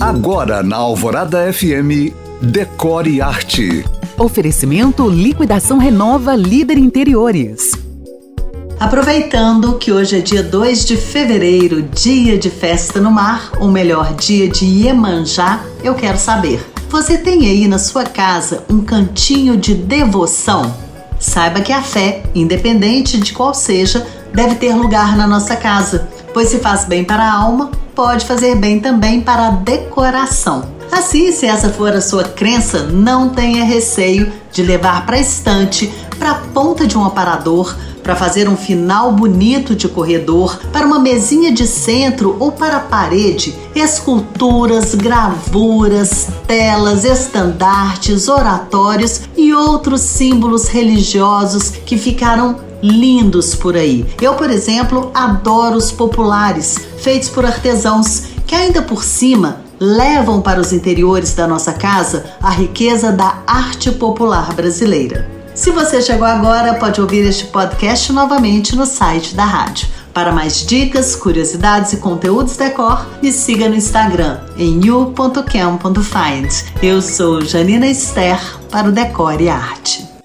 Agora na Alvorada FM, Decore Arte. Oferecimento Liquidação Renova Líder Interiores. Aproveitando que hoje é dia 2 de fevereiro, dia de festa no mar, ou melhor, dia de Iemanjá, eu quero saber: você tem aí na sua casa um cantinho de devoção? Saiba que a fé, independente de qual seja, deve ter lugar na nossa casa, pois se faz bem para a alma, pode fazer bem também para a decoração. Assim, se essa for a sua crença, não tenha receio de levar para a estante, para a ponta de um aparador, para fazer um final bonito de corredor, para uma mesinha de centro ou para a parede, esculturas, gravuras, telas, estandartes, oratórios e outros símbolos religiosos que ficaram lindos por aí. Eu, por exemplo, adoro os populares, feitos por artesãos, que ainda por cima levam para os interiores da nossa casa a riqueza da arte popular brasileira. Se você chegou agora, pode ouvir este podcast novamente no site da rádio. Para mais dicas, curiosidades e conteúdos decor, me siga no Instagram em you.cam.find. Eu sou Janina Esther para o Decore e Arte.